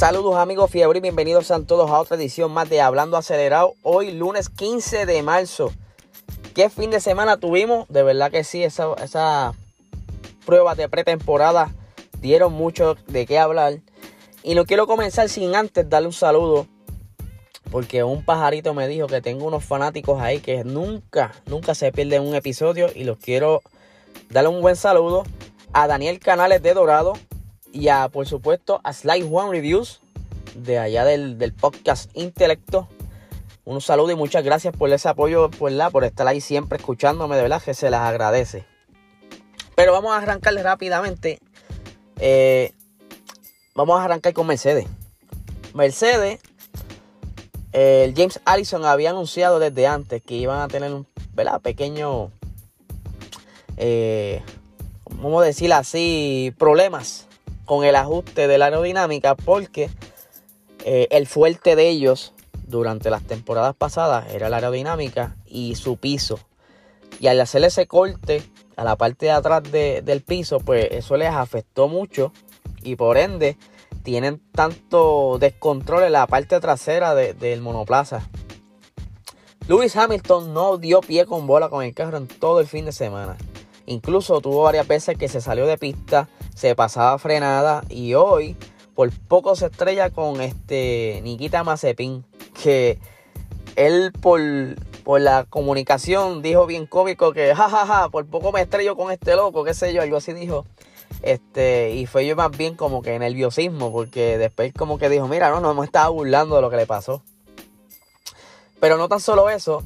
Saludos amigos fiebre y bienvenidos a todos a otra edición más de Hablando Acelerado. Hoy lunes 15 de marzo. ¿Qué fin de semana tuvimos? De verdad que sí, esa, esa pruebas de pretemporada dieron mucho de qué hablar. Y no quiero comenzar sin antes darle un saludo. Porque un pajarito me dijo que tengo unos fanáticos ahí que nunca, nunca se pierden un episodio. Y los quiero darle un buen saludo a Daniel Canales de Dorado. Y a, por supuesto, a Slide One Reviews. De allá del, podcast Intelecto. Un saludo y muchas gracias por ese apoyo, por, la, por estar ahí siempre escuchándome. De verdad que se las agradece. Pero vamos a arrancarle rápidamente. Eh, vamos a arrancar con Mercedes. Mercedes, el James Allison había anunciado desde antes que iban a tener un pequeño, eh, vamos decir así, problemas con el ajuste de la aerodinámica porque eh, el fuerte de ellos durante las temporadas pasadas era la aerodinámica y su piso. Y al hacer ese corte a la parte de atrás del piso, pues eso les afectó mucho y por ende tienen tanto descontrol en la parte trasera del monoplaza. Lewis Hamilton no dio pie con bola con el carro en todo el fin de semana. Incluso tuvo varias veces que se salió de pista, se pasaba frenada y hoy por poco se estrella con este Nikita Mazepin que él por por la comunicación dijo bien cómico que jajaja, ja, ja, por poco me estrello con este loco, qué sé yo, algo así dijo. Este, y fue yo más bien como que nerviosismo, porque después como que dijo, mira, no, no me estaba burlando de lo que le pasó. Pero no tan solo eso,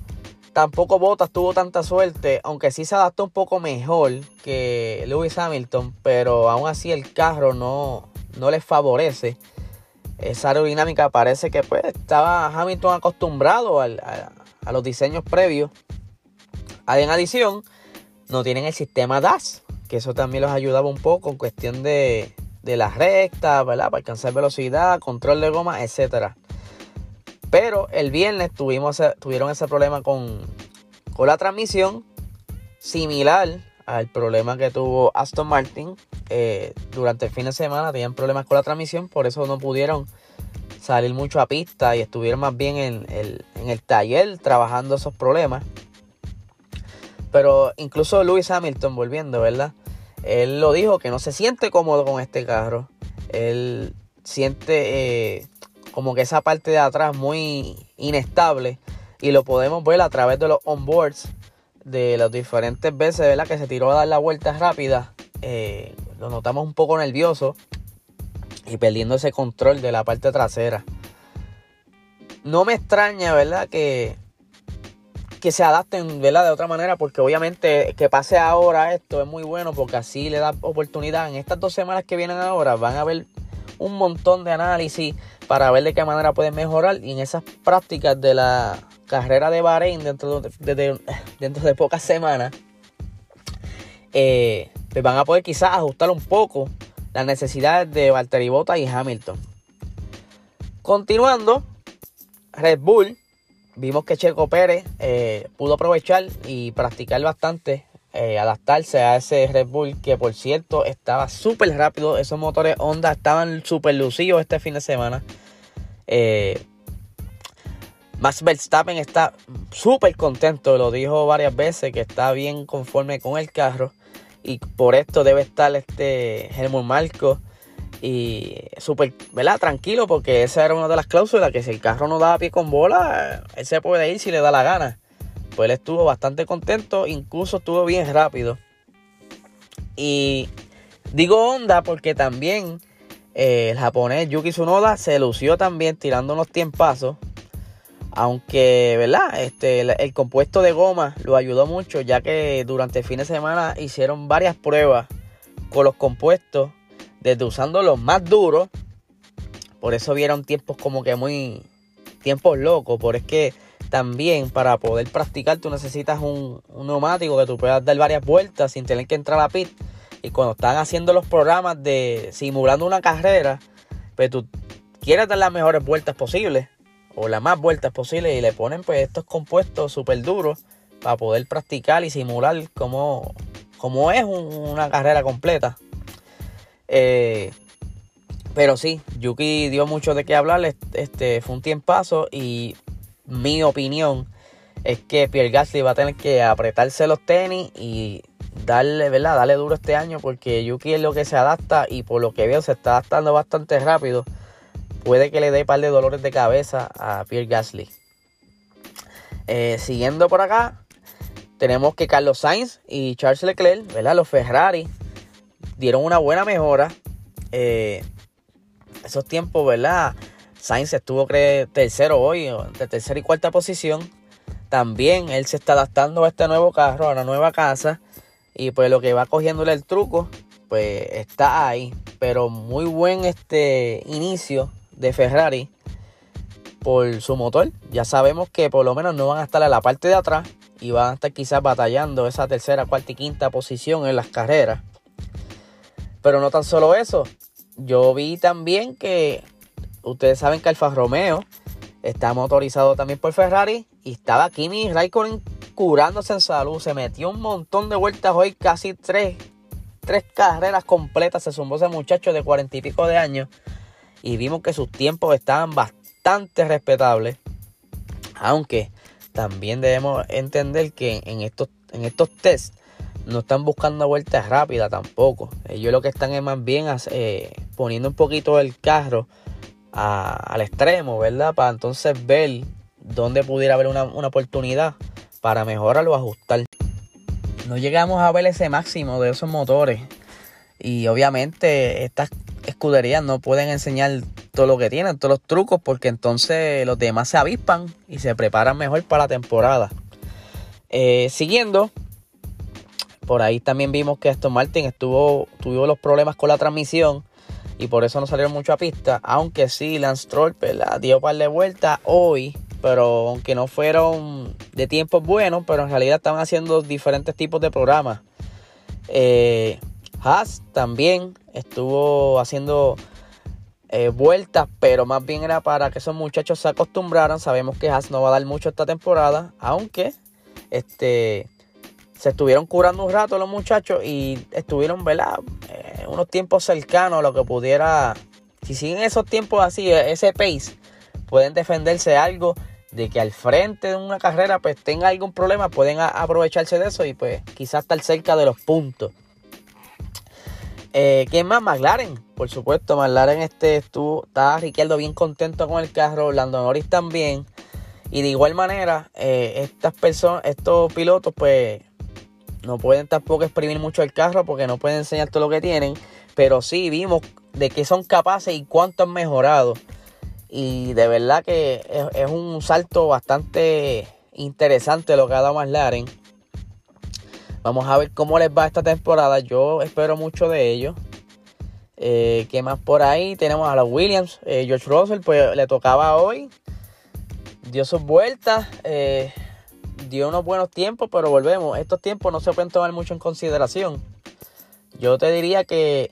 tampoco Bottas tuvo tanta suerte, aunque sí se adaptó un poco mejor que Lewis Hamilton, pero aún así el carro no, no les favorece. Esa aerodinámica parece que pues estaba Hamilton acostumbrado al a los diseños previos. En adición, no tienen el sistema DAS, que eso también los ayudaba un poco en cuestión de, de las rectas, ¿verdad? Para alcanzar velocidad, control de goma, etc. Pero el viernes tuvimos, tuvieron ese problema con, con la transmisión, similar al problema que tuvo Aston Martin. Eh, durante el fin de semana tenían problemas con la transmisión, por eso no pudieron salir mucho a pista y estuvieron más bien en el, taller trabajando esos problemas. Pero incluso Lewis Hamilton, volviendo, ¿verdad? Él lo dijo que no se siente cómodo con este carro. Él siente eh, como que esa parte de atrás muy inestable. Y lo podemos ver a través de los onboards de las diferentes veces, ¿verdad? Que se tiró a dar la vuelta rápida. Eh, lo notamos un poco nervioso y perdiendo ese control de la parte trasera. No me extraña, ¿verdad? Que, que se adapten, ¿verdad? De otra manera, porque obviamente que pase ahora esto es muy bueno porque así le da oportunidad. En estas dos semanas que vienen ahora van a haber un montón de análisis para ver de qué manera pueden mejorar y en esas prácticas de la carrera de Bahrein dentro de, pocas semanas eh, pues van a poder quizás ajustar un poco las necesidades de Valtteri Bottas y Hamilton. Continuando, Red Bull, vimos que Checo Pérez eh, pudo aprovechar y practicar bastante, eh, adaptarse a ese Red Bull que por cierto estaba súper rápido, esos motores Honda estaban súper lucidos este fin de semana. Eh, Max Verstappen está súper contento, lo dijo varias veces, que está bien conforme con el carro y por esto debe estar este Helmut Marco y súper, ¿verdad? Tranquilo porque esa era una de las cláusulas que si el carro no daba pie con bola, él se puede ir si le da la gana. Pues él estuvo bastante contento, incluso estuvo bien rápido. Y digo onda porque también eh, el japonés Yuki Tsunoda se lució también tirando unos tiempazos aunque, ¿verdad? Este, el, compuesto de goma lo ayudó mucho, ya que durante el fin de semana hicieron varias pruebas con los compuestos, desde usando los más duros. Por eso vieron tiempos como que muy. tiempos locos. Por es que también para poder practicar tú necesitas un, un neumático que tú puedas dar varias vueltas sin tener que entrar a pit. Y cuando están haciendo los programas de simulando una carrera, pues tú quieres dar las mejores vueltas posibles o las más vueltas posibles y le ponen pues estos compuestos súper duros para poder practicar y simular cómo, es una carrera completa. Eh, Pero sí, Yuki dio mucho de qué hablar. Este fue un tiempazo y mi opinión es que Pierre Gasly va a tener que apretarse los tenis y darle, ¿verdad? Darle duro este año porque Yuki es lo que se adapta y por lo que veo se está adaptando bastante rápido. Puede que le dé un par de dolores de cabeza a Pierre Gasly. Eh, siguiendo por acá, tenemos que Carlos Sainz y Charles Leclerc, ¿verdad? Los Ferrari dieron una buena mejora. Eh, esos tiempos, ¿verdad? Sainz estuvo creo, tercero hoy, de tercera y cuarta posición. También él se está adaptando a este nuevo carro, a una nueva casa. Y pues lo que va cogiéndole el truco, pues está ahí. Pero muy buen este inicio de Ferrari por su motor. Ya sabemos que por lo menos no van a estar a la parte de atrás y van a estar quizás batallando esa tercera, cuarta y quinta posición en las carreras. Pero no tan solo eso. Yo vi también que ustedes saben que Alfa Romeo está motorizado también por Ferrari y estaba Kimi Raikkonen curándose en salud. Se metió un montón de vueltas hoy, casi tres, tres carreras completas. Se sumó ese muchacho de cuarenta y pico de años y vimos que sus tiempos estaban bastante respetables. Aunque también debemos entender que en estos, en estos no están buscando vueltas rápidas tampoco. Ellos lo que están es más bien eh, poniendo un poquito el carro al extremo, ¿verdad? Para entonces ver dónde pudiera haber una, oportunidad para mejorar o ajustar. No llegamos a ver ese máximo de esos motores. Y obviamente estas escuderías no pueden enseñar todo lo que tienen, todos los trucos, porque entonces los demás se avispan y se preparan mejor para la temporada. Eh, siguiendo, por ahí también vimos que Aston Martin estuvo, tuvo los problemas con la transmisión y por eso no salieron mucho a pista. Aunque sí, Lance Stroll dio un par de vueltas hoy, pero aunque no fueron de tiempos buenos, pero en realidad estaban haciendo diferentes tipos de programas. Eh, Haas también estuvo haciendo eh, vueltas, pero más bien era para que esos muchachos se acostumbraran. Sabemos que Haas no va a dar mucho esta temporada, aunque este se estuvieron curando un rato los muchachos y estuvieron, ¿verdad? Eh, unos tiempos cercanos a lo que pudiera. Si siguen esos tiempos así, e, ese pace, pueden defenderse algo de que al frente de una carrera pues tenga algún problema, pueden aprovecharse de eso y pues quizás estar cerca de los puntos. Eh, ¿Quién más? McLaren, por supuesto. McLaren este, estuvo, está Riqueldo bien contento con el carro, Orlando Norris también. Y de igual manera, eh, estas personas, estos pilotos, pues no pueden tampoco exprimir mucho el carro porque no pueden enseñar todo lo que tienen. Pero sí vimos de qué son capaces y cuánto han mejorado. Y de verdad que es, un salto bastante interesante lo que ha dado McLaren. Vamos a ver cómo les va esta temporada. Yo espero mucho de ellos. Eh, ¿Qué más por ahí? Tenemos a los Williams. Eh, George Russell, pues le tocaba hoy. Dio sus vueltas. Eh, dio unos buenos tiempos, pero volvemos. Estos tiempos no se pueden tomar mucho en consideración. Yo te diría que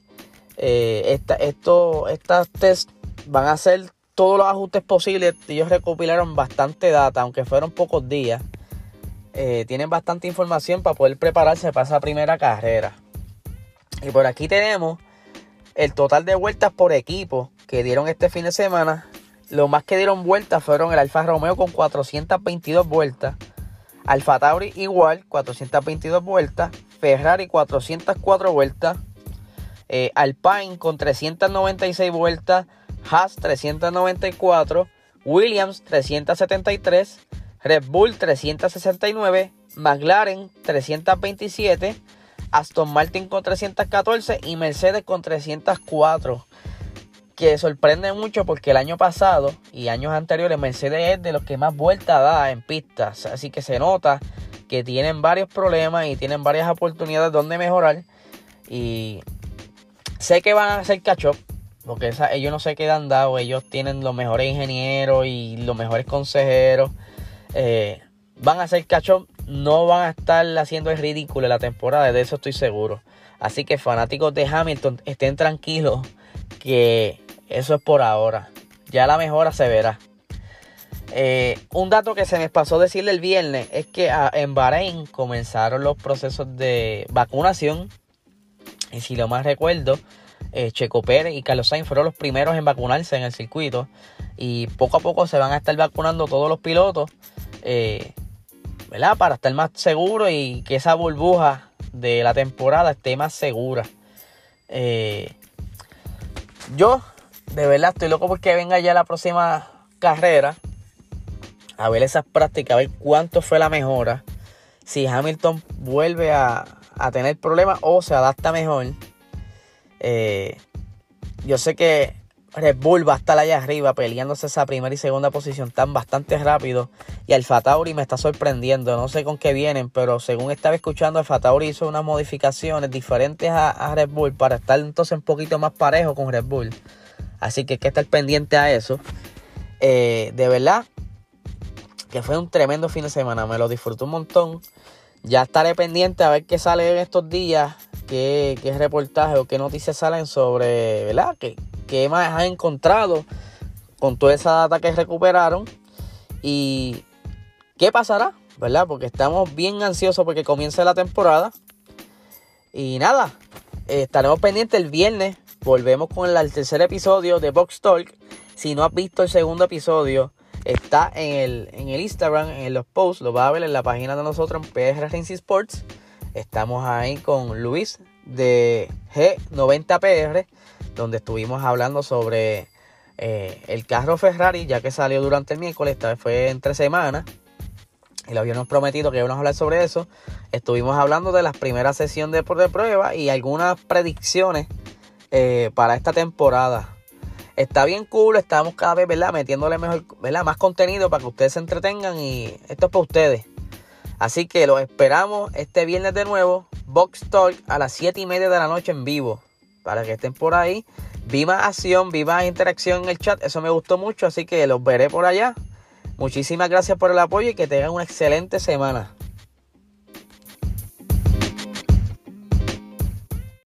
eh, esta, esto, estas test van a hacer todos los ajustes posibles. Ellos recopilaron bastante data, aunque fueron pocos días. Eh, tienen bastante información para poder prepararse para esa primera carrera. Y por aquí tenemos el total de vueltas por equipo que dieron este fin de semana. Lo más que dieron vueltas fueron el Alfa Romeo con 422 vueltas. Alfa Tauri igual, 422 vueltas. Ferrari 404 vueltas. Eh, Alpine con 396 vueltas. Haas 394. Williams 373. Red Bull 369. McLaren 327. Aston Martin con 314 y Mercedes con 304 que sorprende mucho porque el año pasado y años anteriores Mercedes es de los que más vueltas da en pistas. Así que se nota que tienen varios problemas y tienen varias oportunidades donde mejorar. Y sé que van a hacer catch porque ellos no se quedan dados. Ellos tienen los mejores ingenieros y los mejores consejeros. Eh, van a hacer catch No van a estar haciendo el ridículo en la temporada. De eso estoy seguro. Así que fanáticos de Hamilton estén tranquilos que eso es por ahora. Ya la mejora se verá. Eh, un dato que se me pasó decirle el viernes es que ah, en Bahrein comenzaron los procesos de vacunación. Y si lo más recuerdo, eh, Checo Pérez y Carlos Sainz fueron los primeros en vacunarse en el circuito. Y poco a poco se van a estar vacunando todos los pilotos, eh, ¿verdad? Para estar más seguros y que esa burbuja de la temporada esté más segura. Yo, de verdad, estoy loco porque venga ya la próxima carrera. A ver esas prácticas, a ver cuánto fue la mejora. Si Hamilton vuelve a, a tener problemas o se adapta mejor. Eh, yo sé que Red Bull va a estar allá arriba peleándose esa primera y segunda posición tan bastante rápido. Y Alfa Tauri me está sorprendiendo. No sé con qué vienen, pero según estaba escuchando, Alfa Tauri hizo unas modificaciones diferentes a, Red Bull para estar entonces un poquito más parejo con Red Bull. Así que hay que estar pendiente a eso. Eh, de verdad, que fue un tremendo fin de semana. Me lo disfruté un montón. Ya estaré pendiente a ver qué sale en estos días, qué, qué reportaje o qué noticias salen sobre, ¿verdad? ¿Qué, qué más han encontrado con toda esa data que recuperaron? Y qué pasará, ¿verdad? Porque estamos bien ansiosos porque comience la temporada. Y nada, estaremos pendientes el viernes. Volvemos con el tercer episodio de Box Talk. Si no has visto el segundo episodio, Está en el, en el Instagram, en los posts, lo va a ver en la página de nosotros en PR Racing Sports. Estamos ahí con Luis de G90PR, donde estuvimos hablando sobre eh, el carro Ferrari, ya que salió durante el miércoles, esta vez fue entre semanas. Y lo habíamos prometido que íbamos a hablar sobre eso. Estuvimos hablando de las primeras sesiones de, de prueba y algunas predicciones eh, para esta temporada. Está bien cool, estamos cada vez, ¿verdad? Metiéndole mejor, ¿verdad? Más contenido para que ustedes se entretengan y esto es para ustedes. Así que los esperamos este viernes de nuevo, Box Talk a las 7 y media de la noche en vivo. Para que estén por ahí. Viva acción, viva interacción en el chat. Eso me gustó mucho, así que los veré por allá. Muchísimas gracias por el apoyo y que tengan una excelente semana.